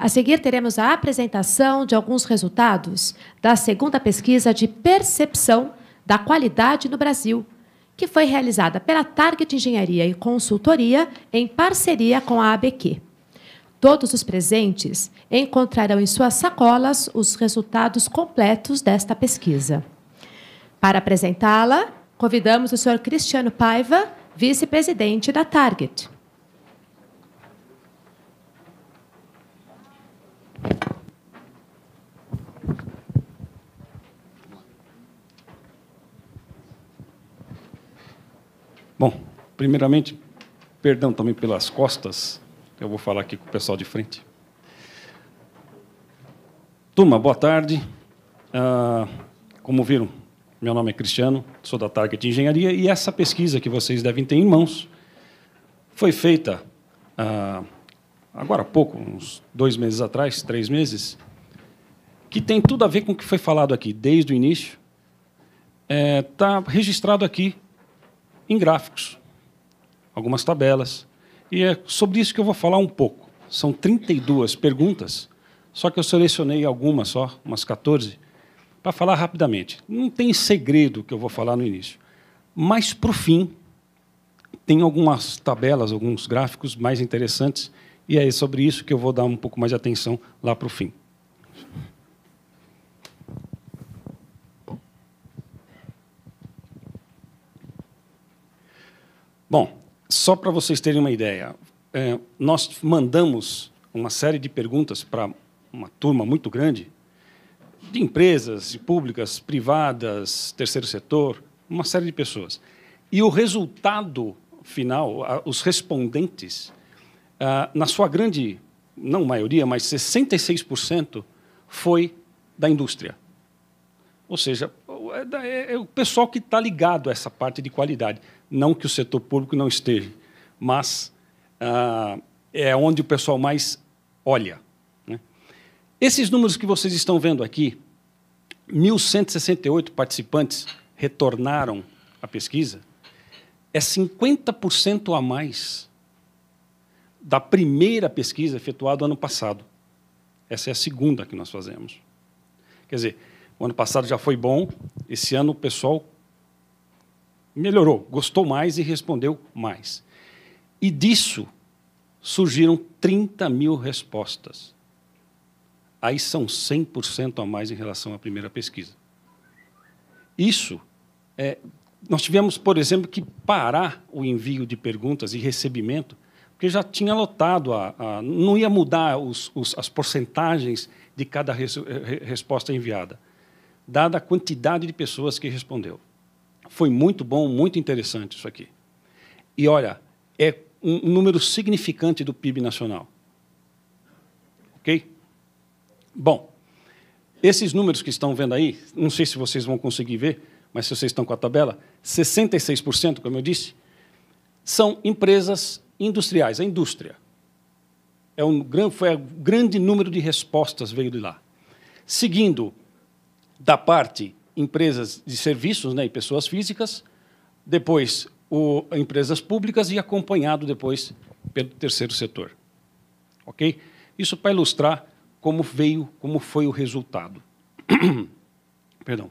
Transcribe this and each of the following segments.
A seguir, teremos a apresentação de alguns resultados da segunda pesquisa de percepção da qualidade no Brasil, que foi realizada pela Target Engenharia e Consultoria em parceria com a ABQ. Todos os presentes encontrarão em suas sacolas os resultados completos desta pesquisa. Para apresentá-la, convidamos o senhor Cristiano Paiva, vice-presidente da Target. Bom, primeiramente, perdão também pelas costas, eu vou falar aqui com o pessoal de frente. Turma, boa tarde. Ah, como viram, meu nome é Cristiano, sou da Target Engenharia e essa pesquisa que vocês devem ter em mãos foi feita ah, agora há pouco, uns dois meses atrás, três meses, que tem tudo a ver com o que foi falado aqui desde o início. Está é, registrado aqui em gráficos, algumas tabelas, e é sobre isso que eu vou falar um pouco. São 32 perguntas, só que eu selecionei algumas só, umas 14, para falar rapidamente. Não tem segredo que eu vou falar no início. Mas, para o fim, tem algumas tabelas, alguns gráficos mais interessantes, e é sobre isso que eu vou dar um pouco mais de atenção lá para o fim. Bom, só para vocês terem uma ideia, é, nós mandamos uma série de perguntas para uma turma muito grande de empresas, de públicas, privadas, terceiro setor, uma série de pessoas. E o resultado final, os respondentes, na sua grande, não maioria, mas 66% foi da indústria. Ou seja, é, é o pessoal que está ligado a essa parte de qualidade. Não que o setor público não esteja, mas ah, é onde o pessoal mais olha. Né? Esses números que vocês estão vendo aqui, 1.168 participantes retornaram à pesquisa, é 50% a mais da primeira pesquisa efetuada ano passado. Essa é a segunda que nós fazemos. Quer dizer, o ano passado já foi bom, esse ano o pessoal melhorou, gostou mais e respondeu mais. E disso surgiram 30 mil respostas. Aí são 100% a mais em relação à primeira pesquisa. Isso, é, nós tivemos, por exemplo, que parar o envio de perguntas e recebimento, porque já tinha lotado, a, a não ia mudar os, os, as porcentagens de cada res, resposta enviada, dada a quantidade de pessoas que respondeu. Foi muito bom, muito interessante isso aqui. E olha, é um número significante do PIB nacional. Ok? Bom, esses números que estão vendo aí, não sei se vocês vão conseguir ver, mas se vocês estão com a tabela, 66%, como eu disse, são empresas industriais, a indústria. É um, foi um grande número de respostas veio de lá. Seguindo da parte empresas de serviços né, e pessoas físicas, depois o, empresas públicas e acompanhado depois pelo terceiro setor. Ok? Isso para ilustrar como veio, como foi o resultado. Perdão.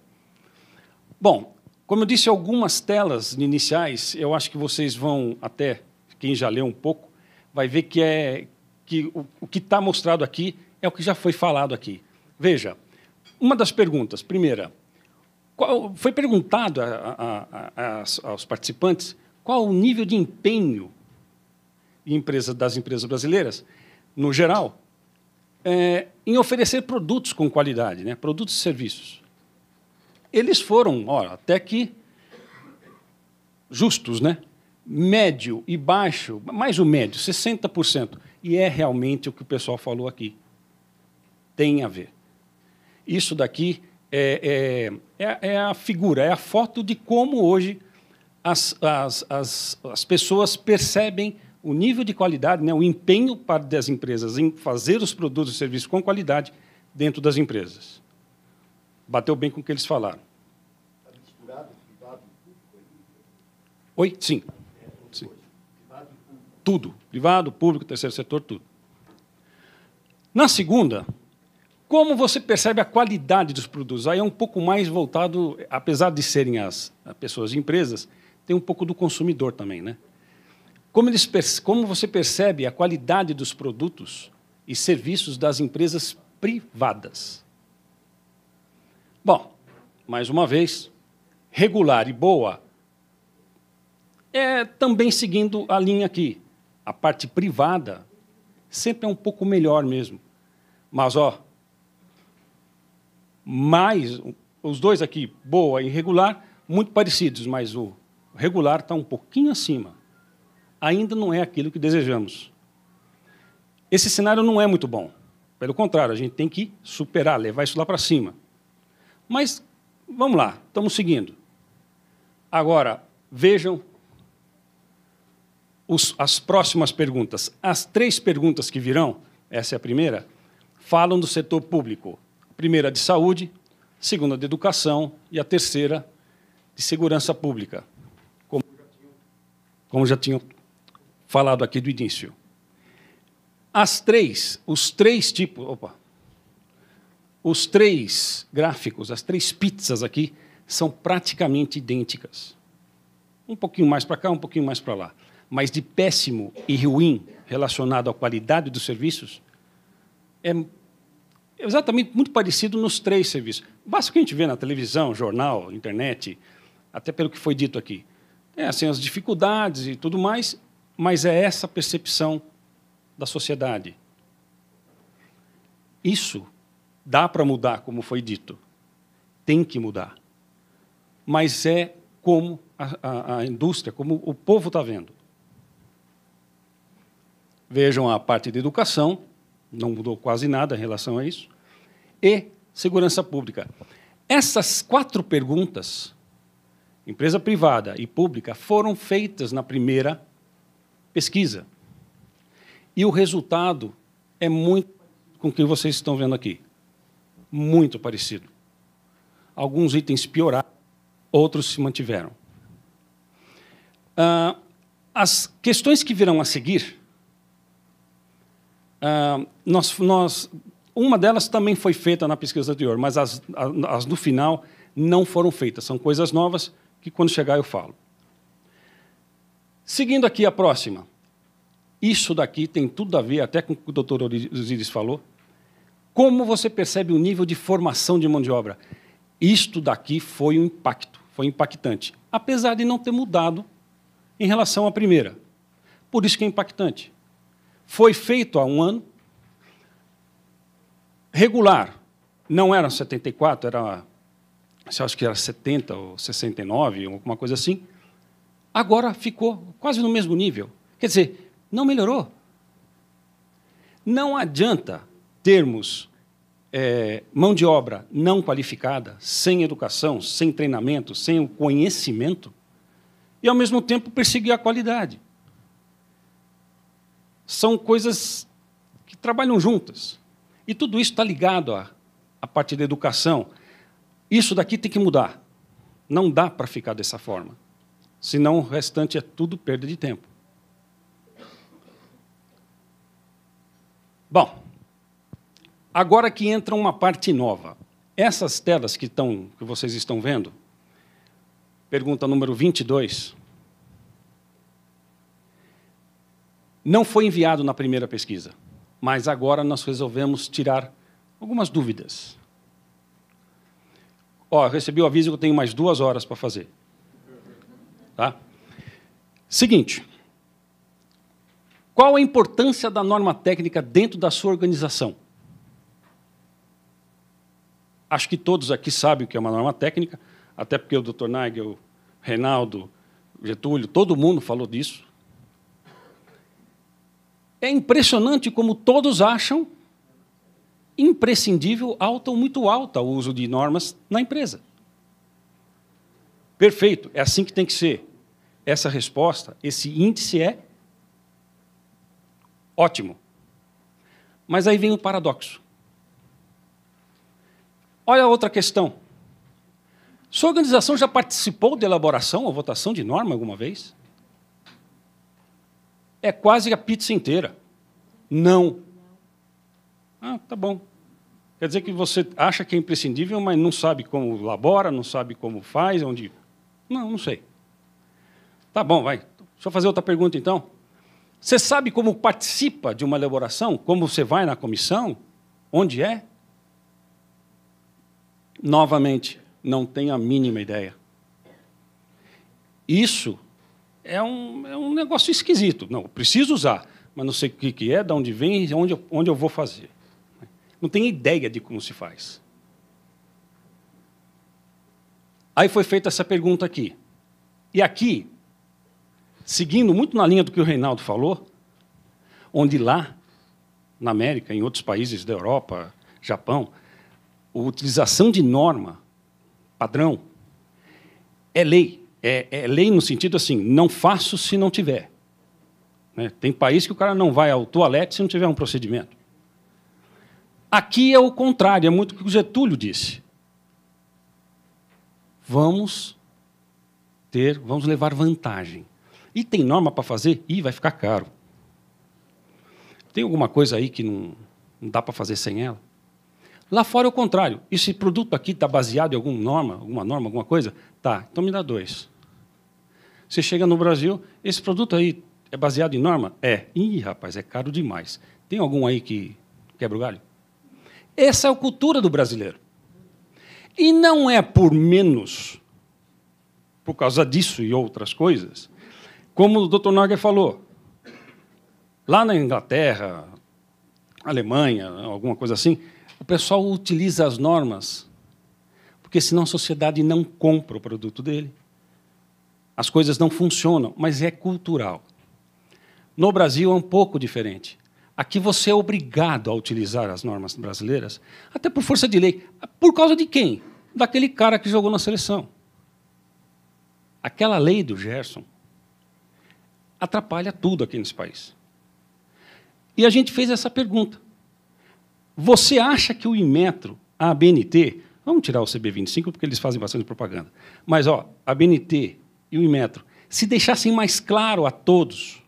Bom, como eu disse, algumas telas iniciais, eu acho que vocês vão até quem já leu um pouco vai ver que é que o, o que está mostrado aqui é o que já foi falado aqui. Veja, uma das perguntas, primeira, qual, foi perguntado a, a, a, aos participantes qual o nível de empenho empresa, das empresas brasileiras, no geral, é, em oferecer produtos com qualidade, né, produtos e serviços. Eles foram, ó, até que justos, né? médio e baixo, mais o médio, 60%. E é realmente o que o pessoal falou aqui. Tem a ver. Isso daqui é, é, é, é, a figura, é a foto de como hoje as, as, as, as pessoas percebem o nível de qualidade, né, o empenho das empresas em fazer os produtos e serviços com qualidade dentro das empresas. Bateu bem com o que eles falaram. Oi? Sim. Sim. Tudo. Privado, público, terceiro setor, tudo. Na segunda, como você percebe a qualidade dos produtos? Aí é um pouco mais voltado, apesar de serem as pessoas de empresas, tem um pouco do consumidor também, né? Como, eles, como você percebe a qualidade dos produtos e serviços das empresas privadas? Bom, mais uma vez, regular e boa é também seguindo a linha aqui. A parte privada sempre é um pouco melhor mesmo. Mas, ó, mais, os dois aqui, boa e regular, muito parecidos, mas o regular está um pouquinho acima. Ainda não é aquilo que desejamos. Esse cenário não é muito bom. Pelo contrário, a gente tem que superar, levar isso lá para cima. Mas, vamos lá, estamos seguindo. Agora, vejam os, as próximas perguntas. As três perguntas que virão, essa é a primeira, falam do setor público. Primeira de saúde, segunda de educação e a terceira de segurança pública, como, como já tinham falado aqui do início. As três, os três tipos, opa, os três gráficos, as três pizzas aqui, são praticamente idênticas. Um pouquinho mais para cá, um pouquinho mais para lá. Mas de péssimo e ruim relacionado à qualidade dos serviços, é exatamente muito parecido nos três serviços. Basta o que a gente vê na televisão, jornal, internet, até pelo que foi dito aqui. É assim, as dificuldades e tudo mais, mas é essa percepção da sociedade. Isso dá para mudar, como foi dito. Tem que mudar. Mas é como a, a, a indústria, como o povo está vendo. Vejam a parte de educação, não mudou quase nada em relação a isso, e segurança pública. Essas quatro perguntas, empresa privada e pública, foram feitas na primeira pesquisa. E o resultado é muito com o que vocês estão vendo aqui. Muito parecido. Alguns itens pioraram, outros se mantiveram. Ah, as questões que virão a seguir Nós, nós, uma delas também foi feita na pesquisa anterior, mas as, as do final não foram feitas. São coisas novas que, quando chegar, eu falo. Seguindo aqui a próxima. Isso daqui tem tudo a ver, até com o que o doutor Osiris falou. Como você percebe o nível de formação de mão de obra? Isto daqui foi um impacto, foi impactante. Apesar de não ter mudado em relação à primeira. Por isso que é impactante. Foi feito há um ano. Regular. Não era 74, era. Acho que era 70 ou 69, alguma coisa assim. Agora ficou quase no mesmo nível. Quer dizer, não melhorou. Não adianta termos é, mão de obra não qualificada, sem educação, sem treinamento, sem o conhecimento, e, ao mesmo tempo, perseguir a qualidade são coisas que trabalham juntas. E tudo isso está ligado à, à parte da educação. Isso daqui tem que mudar. Não dá para ficar dessa forma. Senão o restante é tudo perda de tempo. Bom, agora que entra uma parte nova. Essas telas que, estão, que vocês estão vendo, pergunta número 22, Não foi enviado na primeira pesquisa, mas agora nós resolvemos tirar algumas dúvidas. Ó, eu recebi o aviso que eu tenho mais duas horas para fazer. Tá? Seguinte. Qual a importância da norma técnica dentro da sua organização? Acho que todos aqui sabem o que é uma norma técnica, até porque o Dr. Nagel, Reinaldo, Getúlio, todo mundo falou disso. É impressionante como todos acham imprescindível, alta ou muito alta, o uso de normas na empresa. Perfeito, é assim que tem que ser. Essa resposta, esse índice é ótimo. Mas aí vem o paradoxo. Olha a outra questão. Sua organização já participou de elaboração ou votação de norma alguma vez? É quase a pizza inteira. Não. Ah, tá bom. Quer dizer que você acha que é imprescindível, mas não sabe como elabora, não sabe como faz, onde. Não, não sei. Tá bom, vai. Deixa eu fazer outra pergunta então. Você sabe como participa de uma elaboração? Como você vai na comissão? Onde é? Novamente, não tenho a mínima ideia. Isso é um, é um negócio esquisito. Não, preciso usar, mas não sei o que, que é, de onde vem, onde eu, onde eu vou fazer. Não tenho ideia de como se faz. Aí foi feita essa pergunta aqui. E aqui, seguindo muito na linha do que o Reinaldo falou, onde lá, na América, em outros países da Europa, Japão, a utilização de norma, padrão, é lei. É, é lei no sentido assim, não faço se não tiver. Né? Tem país que o cara não vai ao toalete se não tiver um procedimento. Aqui é o contrário, é muito o que o Getúlio disse. Vamos ter, vamos levar vantagem. E tem norma para fazer? Ih, vai ficar caro. Tem alguma coisa aí que não, não dá para fazer sem ela? Lá fora é o contrário. Esse produto aqui está baseado em alguma norma, alguma norma, alguma coisa? Tá, então me dá dois. Você chega no Brasil, esse produto aí é baseado em norma? É. Ih, rapaz, é caro demais. Tem algum aí que quebra o galho? Essa é a cultura do brasileiro. E não é por menos, por causa disso e outras coisas, como o Dr. Noguer falou. Lá na Inglaterra, Alemanha, alguma coisa assim, o pessoal utiliza as normas, porque senão a sociedade não compra o produto dele. As coisas não funcionam, mas é cultural. No Brasil é um pouco diferente. Aqui você é obrigado a utilizar as normas brasileiras, até por força de lei. Por causa de quem? Daquele cara que jogou na seleção. Aquela lei do Gerson atrapalha tudo aqui nesse país. E a gente fez essa pergunta. Você acha que o Inmetro, a ABNT, vamos tirar o CB25 porque eles fazem bastante propaganda, mas ó, a ABNT e o Inmetro, se deixassem mais claro a todos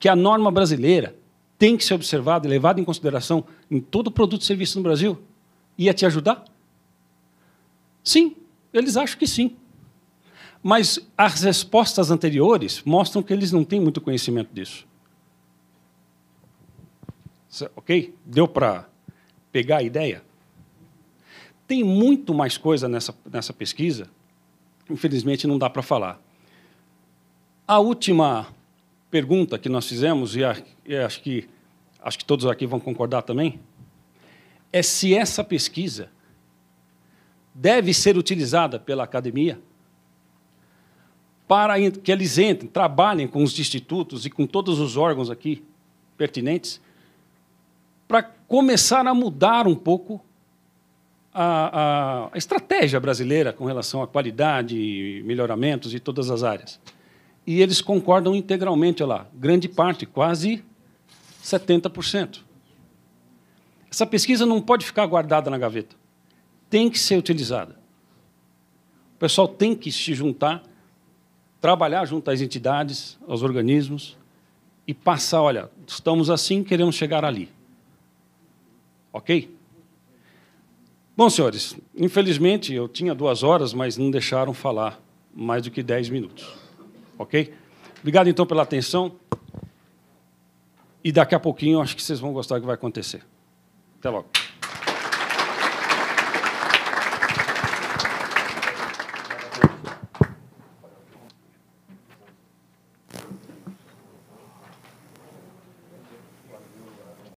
que a norma brasileira tem que ser observada e levada em consideração em todo produto e serviço no Brasil, ia te ajudar? Sim, eles acham que sim. Mas as respostas anteriores mostram que eles não têm muito conhecimento disso. Ok? Deu para pegar a ideia? Tem muito mais coisa nessa, nessa pesquisa, infelizmente não dá para falar. A última pergunta que nós fizemos, e, acho, que, acho que todos aqui vão concordar também, é se essa pesquisa deve ser utilizada pela academia para que eles entrem, trabalhem com os institutos e com todos os órgãos aqui pertinentes para começar a mudar um pouco a, a, a, estratégia brasileira com relação à qualidade, melhoramentos e todas as áreas. E eles concordam integralmente, lá, grande parte, quase 70%. Essa pesquisa não pode ficar guardada na gaveta. Tem que ser utilizada. O pessoal tem que se juntar, trabalhar junto às entidades, aos organismos, e passar, olha, estamos assim, queremos chegar ali. Ok? Bom, senhores, infelizmente eu tinha duas horas, mas não deixaram falar mais do que dez minutos. Ok? Obrigado, então, pela atenção. E daqui a pouquinho acho que vocês vão gostar do que vai acontecer. Até logo.